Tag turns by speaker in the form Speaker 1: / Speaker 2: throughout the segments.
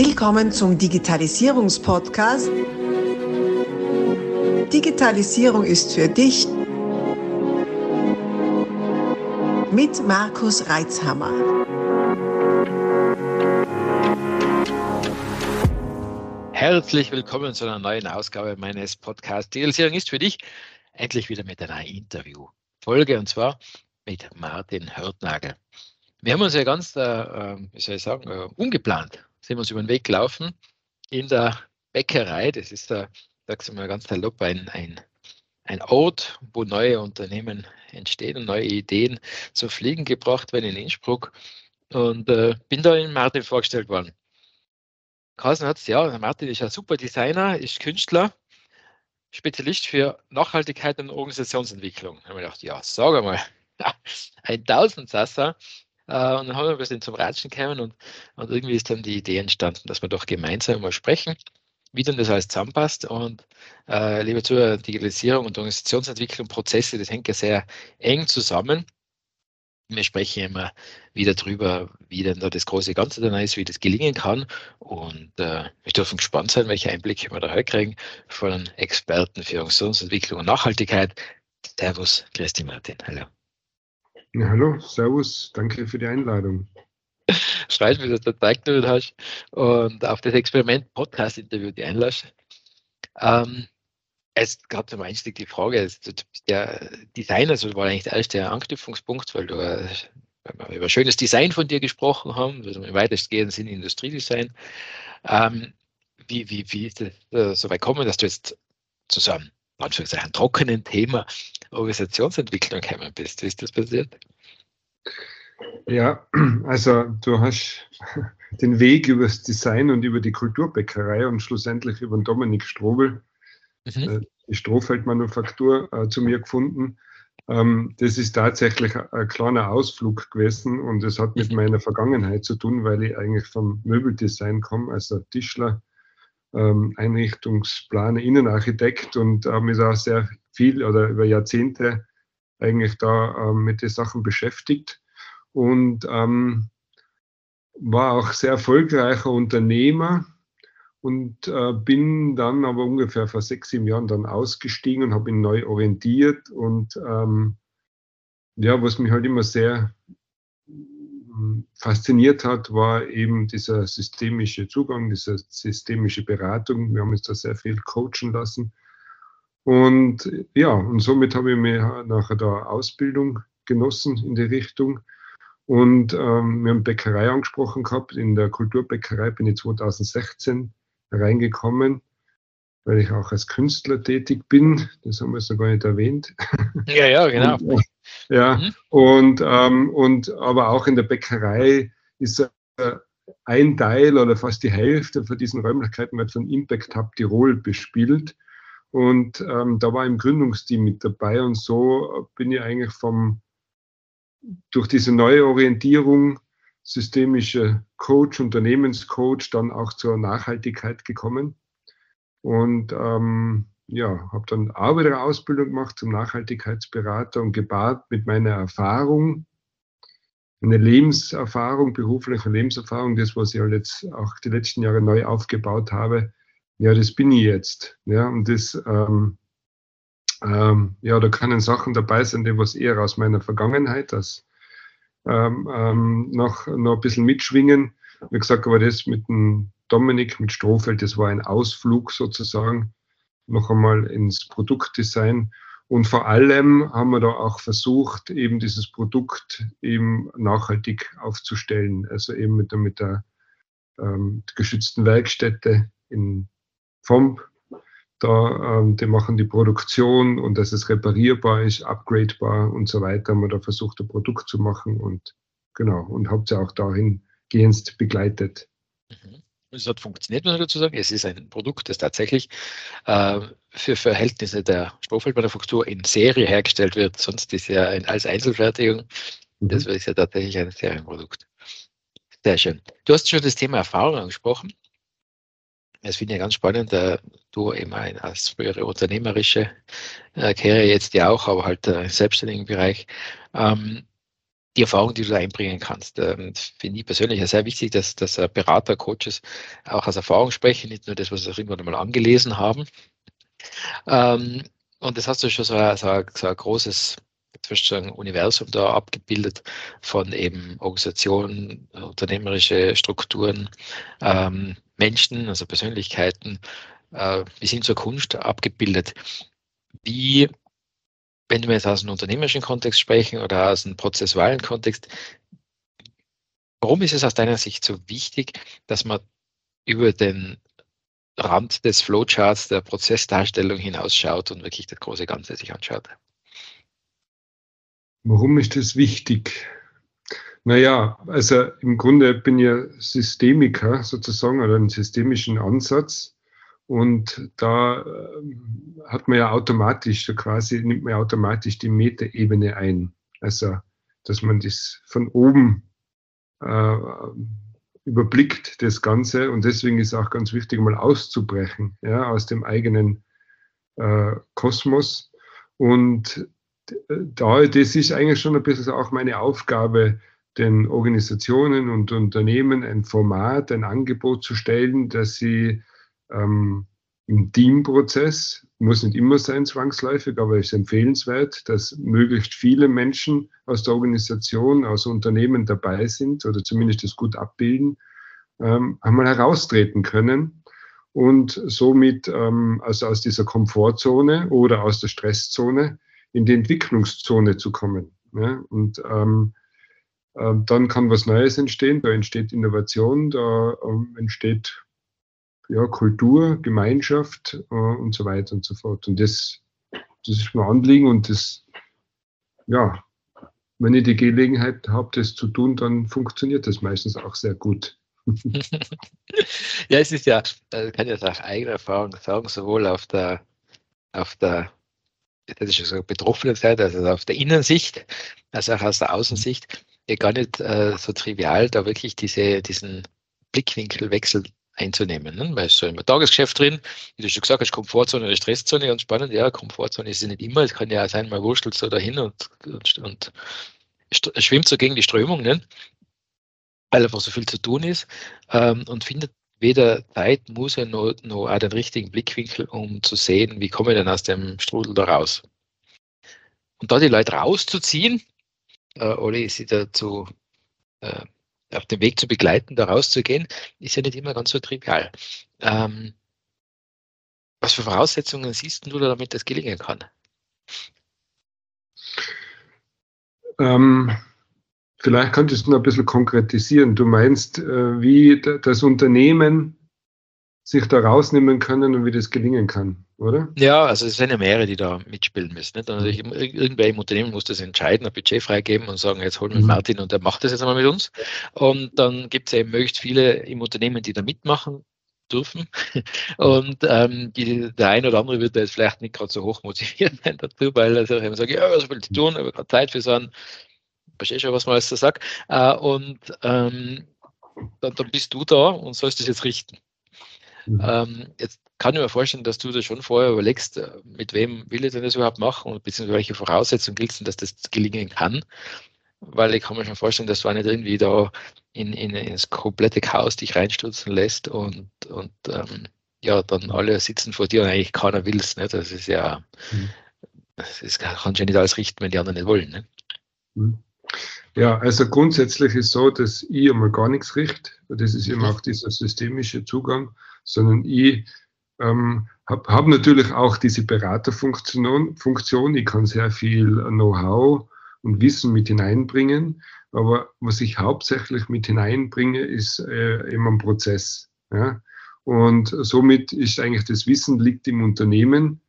Speaker 1: Willkommen zum Digitalisierungspodcast. Digitalisierung ist für dich mit Markus Reitzhammer.
Speaker 2: Herzlich willkommen zu einer neuen Ausgabe meines Podcasts. Digitalisierung ist für dich endlich wieder mit einer Interviewfolge und zwar mit Martin Hörtnagel. Wir haben uns ja ganz, äh, ähm, wie soll ich sagen, äh, ungeplant sind wir uns über den Weg gelaufen in der Bäckerei. Das ist, äh, sagst mal ganz salopp, ein, ein, ein Ort, wo neue Unternehmen entstehen und neue Ideen zum Fliegen gebracht werden in Innsbruck. Und äh, bin da in Martin vorgestellt worden. Carsten hat es, ja, Martin ist ein super Designer, ist Künstler, Spezialist für Nachhaltigkeit und Organisationsentwicklung. Da habe ich gedacht, ja, sag einmal, ein Tausendsasser. Äh, und dann haben wir ein bisschen zum Ratschen gekommen und, und irgendwie ist dann die Idee entstanden, dass wir doch gemeinsam mal sprechen, wie denn das alles zusammenpasst. Und äh, liebe Zuhörer, Digitalisierung und Organisationsentwicklung, Prozesse, das hängt ja sehr eng zusammen. Wir sprechen immer wieder darüber, wie denn da das große Ganze dann ist, wie das gelingen kann. Und äh, wir dürfen gespannt sein, welche Einblicke wir da heute kriegen von Experten für Organisationsentwicklung und Nachhaltigkeit. Servus, Christi Martin. Hallo.
Speaker 3: Ja, hallo, Servus, danke für die Einladung.
Speaker 2: Freut mich, dass du Zeit genommen hast und auf das Experiment Podcast-Interview die einlässt. Ähm, es gab zum Einstieg die Frage, der Designer so war eigentlich der erste Anknüpfungspunkt, weil du äh, über schönes Design von dir gesprochen haben, also im weitestgehenden Sinne Industriedesign. Ähm, wie, wie, wie ist es äh, so weit gekommen, dass du jetzt zusammen Anführungszeichen trockenen Thema Organisationsentwicklung gekommen bist. Wie ist das passiert?
Speaker 3: Ja, also du hast den Weg über das Design und über die Kulturbäckerei und schlussendlich über den Dominik Strobel, mhm. Äh, die Strohfeldmanufaktur, äh, zu mir gefunden. Ähm, das ist tatsächlich ein kleiner Ausflug gewesen und es hat mit mhm. meiner Vergangenheit zu tun, weil ich eigentlich vom Möbeldesign komme, also Tischler, ähm, Einrichtungsplaner, Innenarchitekt und habe mich da sehr viel oder über Jahrzehnte eigentlich da ähm, mit den Sachen beschäftigt und ähm, war auch sehr erfolgreicher Unternehmer und äh, bin dann aber ungefähr vor sechs, sieben Jahren dann ausgestiegen und habe ihn neu orientiert und ähm, ja, was mich halt immer sehr fasziniert hat, war eben dieser systemische Zugang, diese systemische Beratung. Wir haben uns da sehr viel coachen lassen. Und ja, und somit habe ich mir nachher da Ausbildung genossen in die Richtung. Und ähm, wir haben Bäckerei angesprochen gehabt. In der Kulturbäckerei bin ich 2016 reingekommen, weil ich auch als Künstler tätig bin. Das haben wir so gar nicht erwähnt.
Speaker 2: Ja, ja, genau. Und,
Speaker 3: ja, mhm. und, ähm, und aber auch in der Bäckerei ist äh, ein Teil oder fast die Hälfte von diesen Räumlichkeiten wird von Impact Hub Tirol bespielt. Und ähm, da war im Gründungsteam mit dabei und so bin ich eigentlich vom, durch diese neue Orientierung systemischer Coach, Unternehmenscoach, dann auch zur Nachhaltigkeit gekommen. Und ähm, ja, habe dann auch wieder eine Ausbildung gemacht zum Nachhaltigkeitsberater und gepaart mit meiner Erfahrung, eine Lebenserfahrung, berufliche Lebenserfahrung, das, was ich halt jetzt auch die letzten Jahre neu aufgebaut habe, ja, das bin ich jetzt. Ja, und das, ähm, ähm, ja, da können Sachen dabei sein, die was eher aus meiner Vergangenheit, das ähm, ähm, noch, noch ein bisschen mitschwingen. Wie gesagt, aber das mit dem Dominik, mit Strohfeld, das war ein Ausflug sozusagen noch einmal ins Produktdesign. Und vor allem haben wir da auch versucht, eben dieses Produkt eben nachhaltig aufzustellen. Also eben mit der, mit der ähm, geschützten Werkstätte in FOMP. Da, ähm, die machen die Produktion und dass es reparierbar ist, upgradebar und so weiter. Haben wir da versucht, ein Produkt zu machen und genau, und habt sie auch dahingehend begleitet.
Speaker 2: Mhm. Es hat funktioniert, muss ich dazu sagen. Es ist ein Produkt, das tatsächlich äh, für Verhältnisse der Strohfeldmanufaktur in Serie hergestellt wird. Sonst ist ja ein, als Einzelfertigung. Mhm. Das ist ja tatsächlich ein Serienprodukt. Sehr schön. Du hast schon das Thema Erfahrung angesprochen. Das finde ich ganz spannend. Äh, du eben ein, als frühere unternehmerische äh, Karriere jetzt ja auch, aber halt äh, im selbstständigen Bereich. Ähm, die Erfahrung, die du da einbringen kannst. Ähm, Finde ich persönlich sehr wichtig, dass, dass Berater, Coaches auch aus Erfahrung sprechen, nicht nur das, was sie irgendwann mal angelesen haben. Ähm, und das hast du schon so, ein, so ein, so ein großes sagen, Universum da abgebildet von eben Organisationen, unternehmerische Strukturen, ähm, Menschen, also Persönlichkeiten, äh, bis hin zur Kunst abgebildet. Wie wenn wir jetzt aus einem unternehmerischen Kontext sprechen oder aus einem prozessualen Kontext, warum ist es aus deiner Sicht so wichtig, dass man über den Rand des Flowcharts der Prozessdarstellung hinausschaut und wirklich das große Ganze sich anschaut?
Speaker 3: Warum ist das wichtig? Naja, also im Grunde bin ich Systemiker sozusagen oder einen systemischen Ansatz. Und da äh, hat man ja automatisch, so quasi nimmt man ja automatisch die Metaebene ein. Also, dass man das von oben äh, überblickt, das Ganze. Und deswegen ist auch ganz wichtig, mal auszubrechen, ja, aus dem eigenen äh, Kosmos. Und da, das ist eigentlich schon ein bisschen auch meine Aufgabe, den Organisationen und Unternehmen ein Format, ein Angebot zu stellen, dass sie ähm, im Teamprozess, muss nicht immer sein zwangsläufig, aber es ist empfehlenswert, dass möglichst viele Menschen aus der Organisation, aus Unternehmen dabei sind oder zumindest das gut abbilden, ähm, einmal heraustreten können und somit ähm, also aus dieser Komfortzone oder aus der Stresszone in die Entwicklungszone zu kommen. Ja? Und ähm, äh, dann kann was Neues entstehen, da entsteht Innovation, da ähm, entsteht ja, Kultur, Gemeinschaft äh, und so weiter und so fort. Und das, das ist mir Anliegen und das, ja, wenn ich die Gelegenheit habe, das zu tun, dann funktioniert das meistens auch sehr gut.
Speaker 2: ja, es ist ja, äh, kann ich aus eigener Erfahrung sagen, sowohl auf der, auf der das ist so betroffene Seite, also auf der Innensicht, als auch aus der Außensicht, ja gar nicht äh, so trivial, da wirklich diese, diesen Blickwinkelwechsel einzunehmen. Ne? Weil so im Tagesgeschäft drin, wie du schon gesagt hast, Komfortzone oder Stresszone, ganz spannend, ja, Komfortzone ist es nicht immer, es kann ja sein, man wurschtelt so dahin und, und, und schwimmt so gegen die Strömung, ne? weil einfach so viel zu tun ist ähm, und findet weder Zeit, Muße noch, noch auch den richtigen Blickwinkel, um zu sehen, wie komme ich denn aus dem Strudel da raus. Und da die Leute rauszuziehen äh, oder sie dazu äh, auf dem Weg zu begleiten, da rauszugehen, ist ja nicht immer ganz so trivial. Ähm, was für Voraussetzungen siehst du, damit das gelingen kann?
Speaker 3: Ähm, vielleicht könntest du noch ein bisschen konkretisieren. Du meinst, äh, wie das Unternehmen sich da rausnehmen können und wie das gelingen kann, oder?
Speaker 2: Ja, also es sind ja mehrere, die da mitspielen müssen. Nicht? Also irgendwer im Unternehmen muss das entscheiden, ein Budget freigeben und sagen, jetzt holen wir mhm. Martin und der macht das jetzt einmal mit uns. Und dann gibt es eben möglichst viele im Unternehmen, die da mitmachen dürfen. Und ähm, die, der eine oder andere wird da jetzt vielleicht nicht gerade so hoch motiviert sein dazu, weil er sich eben sagt, ja, was will ich tun, aber gerade Zeit für so einen, verstehe schon, was man alles so sagt. Äh, und ähm, dann, dann bist du da und sollst das jetzt richten. Mhm. Ähm, jetzt kann ich mir vorstellen, dass du das schon vorher überlegst, äh, mit wem will ich denn das überhaupt machen und beziehungsweise welche Voraussetzungen gilt es, dass das gelingen kann. Weil ich kann mir schon vorstellen, dass du auch nicht irgendwie da in, in, ins komplette Chaos dich reinstürzen lässt und, und ähm, ja, dann alle sitzen vor dir und eigentlich keiner will es. Ne? Das ist ja, mhm. das kannst du ja nicht alles richten, wenn die anderen nicht wollen. Ne?
Speaker 3: Mhm. Ja, also grundsätzlich ist so, dass ich einmal gar nichts richte. Das ist eben auch dieser systemische Zugang sondern ich ähm, habe hab natürlich auch diese Beraterfunktion. Funktion. Ich kann sehr viel Know-how und Wissen mit hineinbringen, aber was ich hauptsächlich mit hineinbringe, ist äh, eben ein Prozess. Ja? Und somit ist eigentlich das Wissen liegt im Unternehmen.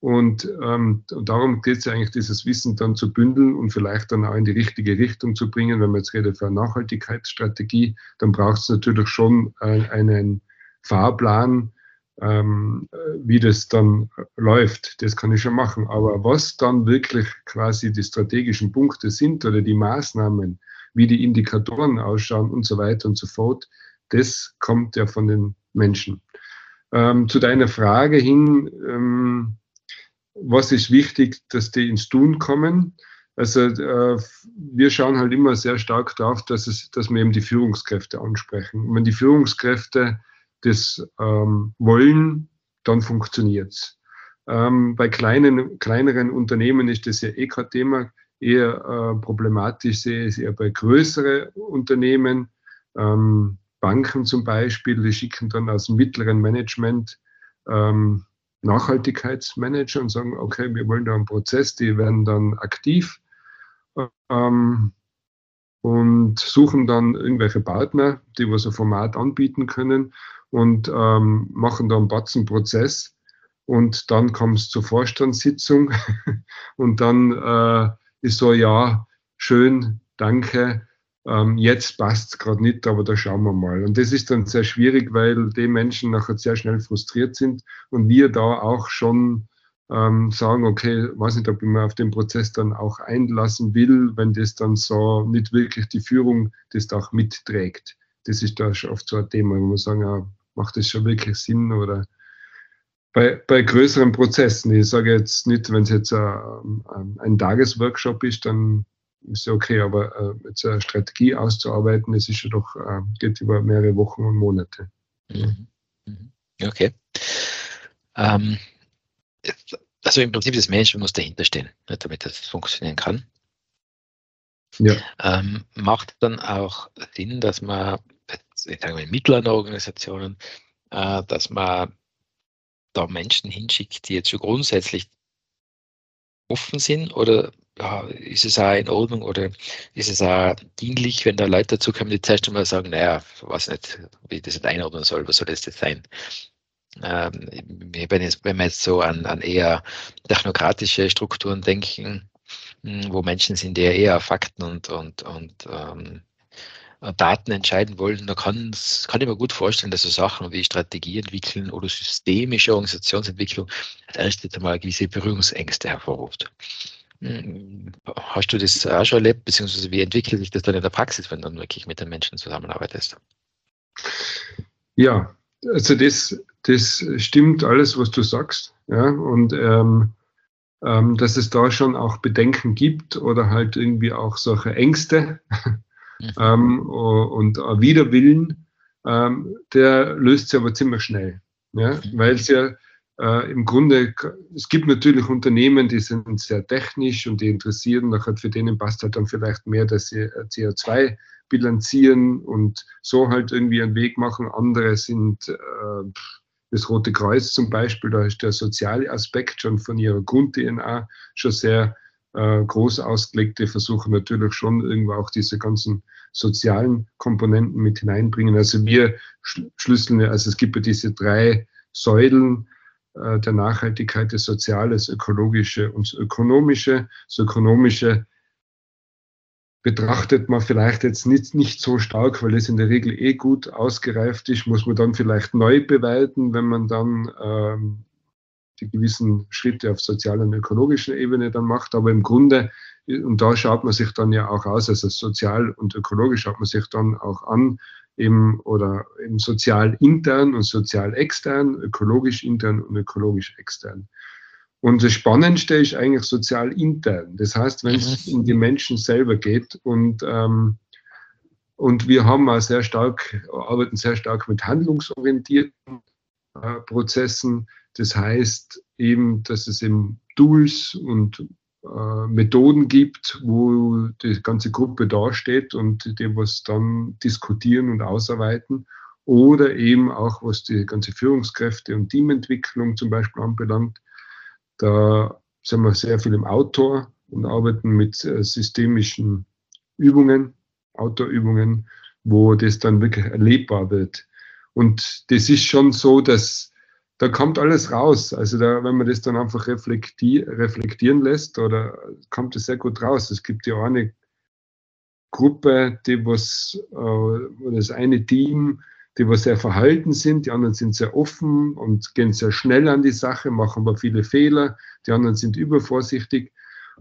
Speaker 3: Und, ähm, und darum geht es eigentlich, dieses Wissen dann zu bündeln und vielleicht dann auch in die richtige Richtung zu bringen. Wenn man jetzt redet für eine Nachhaltigkeitsstrategie, dann braucht es natürlich schon äh, einen Fahrplan, ähm, wie das dann läuft. Das kann ich schon machen. Aber was dann wirklich quasi die strategischen Punkte sind oder die Maßnahmen, wie die Indikatoren ausschauen und so weiter und so fort, das kommt ja von den Menschen. Ähm, zu deiner Frage hin, ähm, was ist wichtig, dass die ins Tun kommen? Also äh, wir schauen halt immer sehr stark darauf, dass, es, dass wir eben die Führungskräfte ansprechen. Wenn die Führungskräfte das ähm, wollen, dann funktioniert es. Ähm, bei kleinen, kleineren Unternehmen ist das ja eh kein Thema. Eher äh, problematisch sehe ich es eher bei größeren Unternehmen. Ähm, Banken zum Beispiel, die schicken dann aus dem mittleren Management ähm, Nachhaltigkeitsmanager und sagen, okay, wir wollen da einen Prozess, die werden dann aktiv ähm, und suchen dann irgendwelche Partner, die was ein Format anbieten können und ähm, machen da einen Batzenprozess und dann kommt es zur Vorstandssitzung und dann äh, ist so, ja, schön, danke, ähm, jetzt passt es gerade nicht, aber da schauen wir mal. Und das ist dann sehr schwierig, weil die Menschen nachher sehr schnell frustriert sind und wir da auch schon ähm, sagen, okay, weiß nicht, ob ich mir auf den Prozess dann auch einlassen will, wenn das dann so nicht wirklich die Führung das da auch mitträgt. Das ist da schon oft so ein Thema, wo man sagen, ja, macht das schon wirklich Sinn oder bei, bei größeren Prozessen. Ich sage jetzt nicht, wenn es jetzt ein, ein Tagesworkshop ist, dann ist ja okay, aber äh, jetzt eine Strategie auszuarbeiten, das ist ja doch, äh, geht über mehrere Wochen und Monate.
Speaker 2: Mhm. mhm. Okay. Ähm, also im Prinzip das Management muss dahinter stehen, ne, damit das funktionieren kann. Ja. Ähm, macht dann auch Sinn, dass man, ich sage mal, in mittleren Organisationen, äh, dass man da Menschen hinschickt, die jetzt schon grundsätzlich offen sind oder ja, ist es auch in Ordnung oder ist es auch dienlich, wenn da Leute dazu kommen, die zuerst einmal sagen, naja, ich weiß nicht, wie ich das nicht einordnen soll, was soll das jetzt sein? Ähm, wenn, jetzt, wenn wir jetzt so an, an eher technokratische Strukturen denken, hm, wo Menschen sind, die eher Fakten und, und, und ähm, Daten entscheiden wollen, da kann, kann ich mir gut vorstellen, dass so Sachen wie Strategie entwickeln oder systemische Organisationsentwicklung als erstes einmal gewisse Berührungsängste hervorruft. Hm, hast du das auch schon erlebt, beziehungsweise wie entwickelt sich das dann in der Praxis, wenn du dann wirklich mit den Menschen zusammenarbeitest?
Speaker 3: Ja, also das, das stimmt alles, was du sagst. Ja, und ähm, ähm, dass es da schon auch Bedenken gibt oder halt irgendwie auch solche Ängste mhm. ähm, und Widerwillen, ähm, der löst sich aber ziemlich schnell. Ja, weil es ja äh, im Grunde, es gibt natürlich Unternehmen, die sind sehr technisch und die interessieren, nachher für denen passt halt dann vielleicht mehr, dass sie CO2 bilanzieren und so halt irgendwie einen Weg machen. Andere sind äh, das Rote Kreuz zum Beispiel, da ist der soziale Aspekt schon von ihrer Grund-DNA schon sehr äh, groß ausgelegt. Die versuchen natürlich schon irgendwo auch diese ganzen sozialen Komponenten mit hineinbringen. Also wir schlüsseln, also es gibt ja diese drei Säulen äh, der Nachhaltigkeit, das Soziale, das Ökologische und das Ökonomische. Das Ökonomische betrachtet man vielleicht jetzt nicht, nicht so stark, weil es in der Regel eh gut ausgereift ist, muss man dann vielleicht neu bewerten, wenn man dann ähm, die gewissen Schritte auf sozialer und ökologischer Ebene dann macht. Aber im Grunde, und da schaut man sich dann ja auch aus, also sozial und ökologisch schaut man sich dann auch an, eben, oder eben sozial intern und sozial extern, ökologisch intern und ökologisch extern. Und das Spannendste ist eigentlich sozial intern. Das heißt, wenn es um die Menschen selber geht und, ähm, und wir haben auch sehr stark, arbeiten sehr stark mit handlungsorientierten äh, Prozessen. Das heißt eben, dass es eben Tools und äh, Methoden gibt, wo die ganze Gruppe dasteht und die was dann diskutieren und ausarbeiten. Oder eben auch, was die ganze Führungskräfte und Teamentwicklung zum Beispiel anbelangt, da sind wir sehr viel im Outdoor und arbeiten mit äh, systemischen Übungen, Outdoor-Übungen, wo das dann wirklich erlebbar wird. Und das ist schon so, dass da kommt alles raus. Also da, wenn man das dann einfach reflektier, reflektieren lässt, oder kommt es sehr gut raus. Es gibt ja eine Gruppe, die was, äh, das eine Team, die was sehr verhalten sind, die anderen sind sehr offen und gehen sehr schnell an die Sache, machen aber viele Fehler, die anderen sind übervorsichtig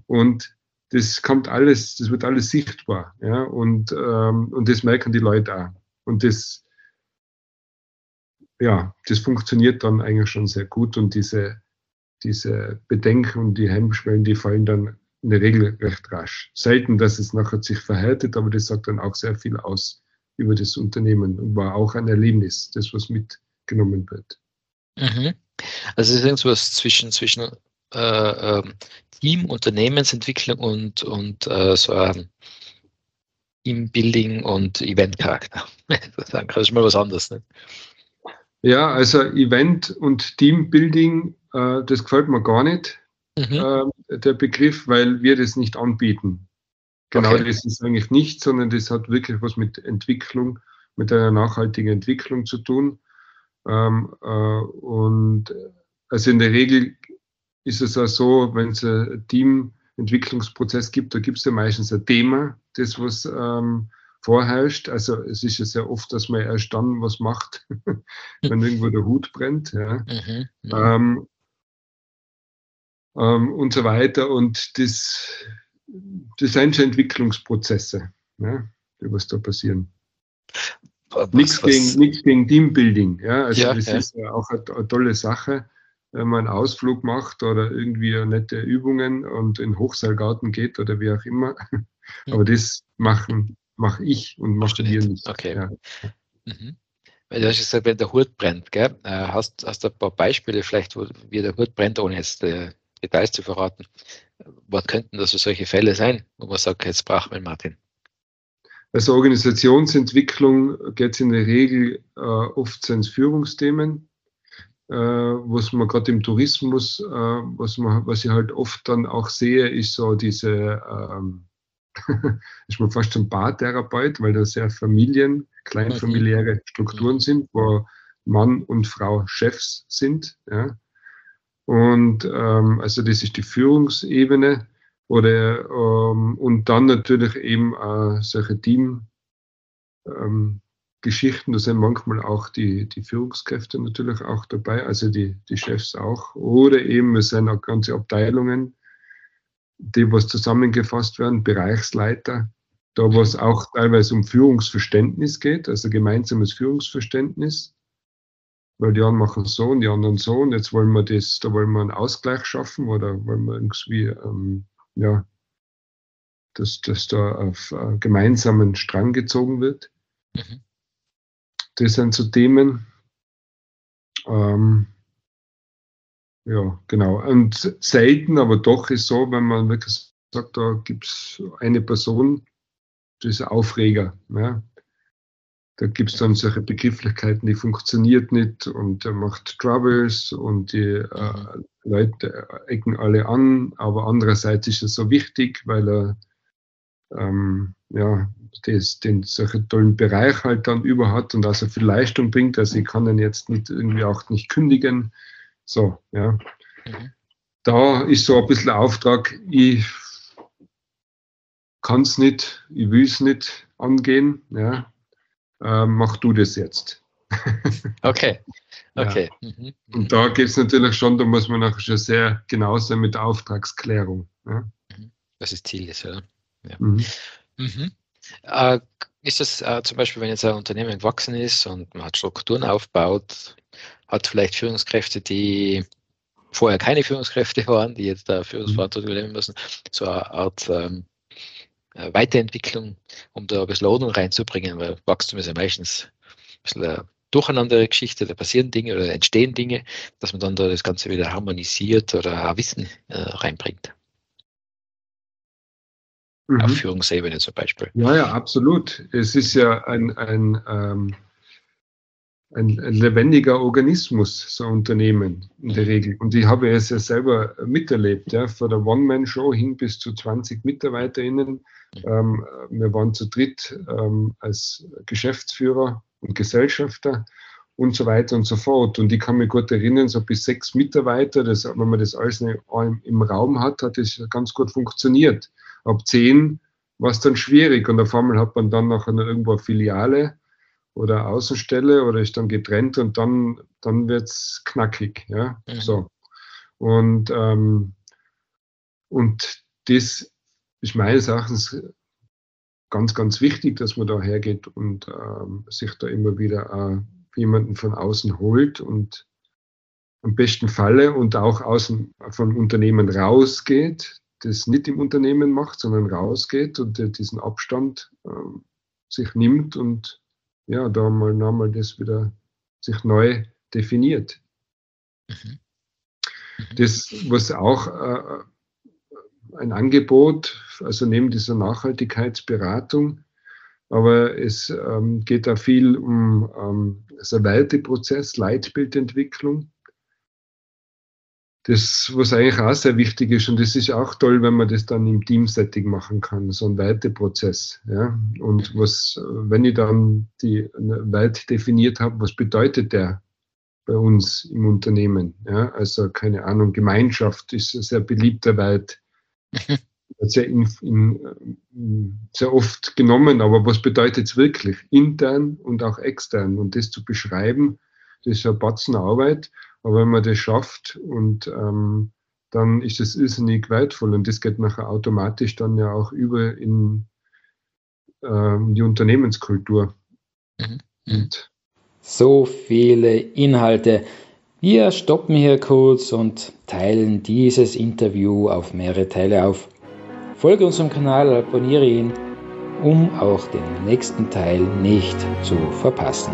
Speaker 3: und das kommt alles, das wird alles sichtbar, ja, und, ähm, und das merken die Leute auch. Und das, ja, das funktioniert dann eigentlich schon sehr gut und diese, diese Bedenken und die Hemmschwellen, die fallen dann in der Regel recht rasch. Selten, dass es nachher sich verhärtet, aber das sagt dann auch sehr viel aus über das Unternehmen und war auch ein Erlebnis, das was mitgenommen wird.
Speaker 2: Mhm. Also es ist irgendwas zwischen, zwischen äh, äh, Team, Unternehmensentwicklung und, und äh, so ein Teambuilding und Eventcharakter. das ist mal was anderes. Ne?
Speaker 3: Ja, also Event und Teambuilding, äh, das gefällt mir gar nicht, mhm. äh, der Begriff, weil wir das nicht anbieten. Genau, okay. das ist eigentlich nicht, sondern das hat wirklich was mit Entwicklung, mit einer nachhaltigen Entwicklung zu tun. Ähm, äh, und also in der Regel ist es auch so, wenn es ein Teamentwicklungsprozess gibt, da gibt es ja meistens ein Thema, das was ähm, vorherrscht. Also es ist ja sehr oft, dass man erst dann was macht, wenn irgendwo der Hut brennt. Ja. Mhm, ja. Ähm, ähm, und so weiter. Und das, das sind schon Entwicklungsprozesse, ja, die was da passieren. nichts, Gegen, gegen Teambuilding. Ja. Also ja, das ja. ist ja auch eine, eine, tolle Sache, wenn man einen Ausflug macht oder irgendwie nette Übungen und in den Hochseilgarten geht oder wie auch immer. Aber das machen mache ich und machst wir nicht.
Speaker 2: Okay. Ja. Mhm. Weil du hast gesagt, wenn der Hut brennt, gell? Äh, hast, hast du ein paar Beispiele vielleicht, wo, wie der Hut brennt, ohne jetzt äh, Details zu verraten? Was könnten das für solche Fälle sein, wo man sagt, jetzt braucht man Martin?
Speaker 3: Also Organisationsentwicklung geht es in der Regel äh, oft ins Führungsthemen, äh, was man gerade im Tourismus, äh, was, man, was ich halt oft dann auch sehe, ist so diese ähm, ist man fast ein Paartherapeut, weil da sehr Familien, kleinfamiliäre Strukturen sind, wo Mann und Frau Chefs sind. Ja. Und ähm, also das ist die Führungsebene. Oder, ähm, und dann natürlich eben äh, solche Team. Ähm, da sind manchmal auch die, die Führungskräfte natürlich auch dabei, also die, die Chefs auch. Oder eben es sind auch ganze Abteilungen, die was zusammengefasst werden, Bereichsleiter, da wo es auch teilweise um Führungsverständnis geht, also gemeinsames Führungsverständnis, weil die einen machen so und die anderen so und jetzt wollen wir das, da wollen wir einen Ausgleich schaffen oder wollen wir irgendwie, ähm, ja, dass, dass da auf äh, gemeinsamen Strang gezogen wird. Mhm. Das sind so Themen. Ähm, ja, genau. Und selten, aber doch ist so, wenn man wirklich sagt, da gibt es eine Person, das ist ein Aufreger. Ja. Da gibt es dann solche Begrifflichkeiten, die funktioniert nicht und er macht Troubles und die äh, Leute ecken alle an, aber andererseits ist er so wichtig, weil er ähm, ja, das, den solchen tollen Bereich halt dann über hat und also viel Leistung bringt. Also ich kann ihn jetzt nicht irgendwie auch nicht kündigen. So, ja. Mhm. Da ist so ein bisschen Auftrag, ich kann es nicht, ich will es nicht angehen, ja. Äh, mach du das jetzt.
Speaker 2: okay, okay.
Speaker 3: Ja. Mhm. Und da geht es natürlich schon, da muss man nachher schon sehr genau sein mit der Auftragsklärung. Ja.
Speaker 2: Mhm. Das ist Ziel ist, oder? Ja. Mhm. Mhm. Äh, ist das äh, zum Beispiel, wenn jetzt ein Unternehmen gewachsen ist und man hat Strukturen aufbaut, hat vielleicht Führungskräfte, die vorher keine Führungskräfte waren, die jetzt da Führungsverantwortung übernehmen müssen, so eine Art ähm, äh, Weiterentwicklung, um da ein bisschen Ordnung reinzubringen, weil Wachstum ist ja meistens ein bisschen eine durcheinander Geschichte, da passieren Dinge oder entstehen Dinge, dass man dann da das Ganze wieder harmonisiert oder auch Wissen äh, reinbringt. Mhm. Auf Führungsebene zum Beispiel.
Speaker 3: Ja, ja, absolut. Es ist ja ein, ein ähm ein, lebendiger Organismus, so ein Unternehmen in der Regel. Und ich habe es ja selber miterlebt, ja, von der One-Man-Show hin bis zu 20 MitarbeiterInnen. Ähm, wir waren zu dritt ähm, als Geschäftsführer und Gesellschafter und so weiter und so fort. Und ich kann mich gut erinnern, so bis sechs Mitarbeiter, das, wenn man das alles im Raum hat, hat das ganz gut funktioniert. Ab zehn war es dann schwierig und auf einmal hat man dann noch irgendwo eine Filiale oder Außenstelle oder ist dann getrennt und dann, dann wird es knackig. Ja? Mhm. So. Und, ähm, und das ist meines Erachtens ganz, ganz wichtig, dass man da hergeht und ähm, sich da immer wieder äh, jemanden von außen holt und am besten Falle und auch außen vom Unternehmen rausgeht, das nicht im Unternehmen macht, sondern rausgeht und diesen Abstand äh, sich nimmt und ja, da mal nochmal das wieder sich neu definiert. Mhm. Mhm. Das, was auch äh, ein Angebot, also neben dieser Nachhaltigkeitsberatung, aber es ähm, geht da viel um ähm, also Werteprozess, Leitbildentwicklung. Das, was eigentlich auch sehr wichtig ist, und das ist auch toll, wenn man das dann im Teamsetting machen kann, so ein Werteprozess. Ja? Und was, wenn ich dann die Wert definiert habe, was bedeutet der bei uns im Unternehmen? Ja? Also keine Ahnung, Gemeinschaft ist ein sehr beliebter Wert. sehr, in, in, sehr oft genommen, aber was bedeutet es wirklich? Intern und auch extern. Und das zu beschreiben, das ist ein Batzen Arbeit, aber wenn man das schafft und ähm, dann ist es irrsinnig wertvoll und das geht nachher automatisch dann ja auch über in ähm, die Unternehmenskultur.
Speaker 4: Mhm. Und so viele Inhalte. Wir stoppen hier kurz und teilen dieses Interview auf mehrere Teile auf. Folge unserem Kanal, abonniere ihn, um auch den nächsten Teil nicht zu verpassen.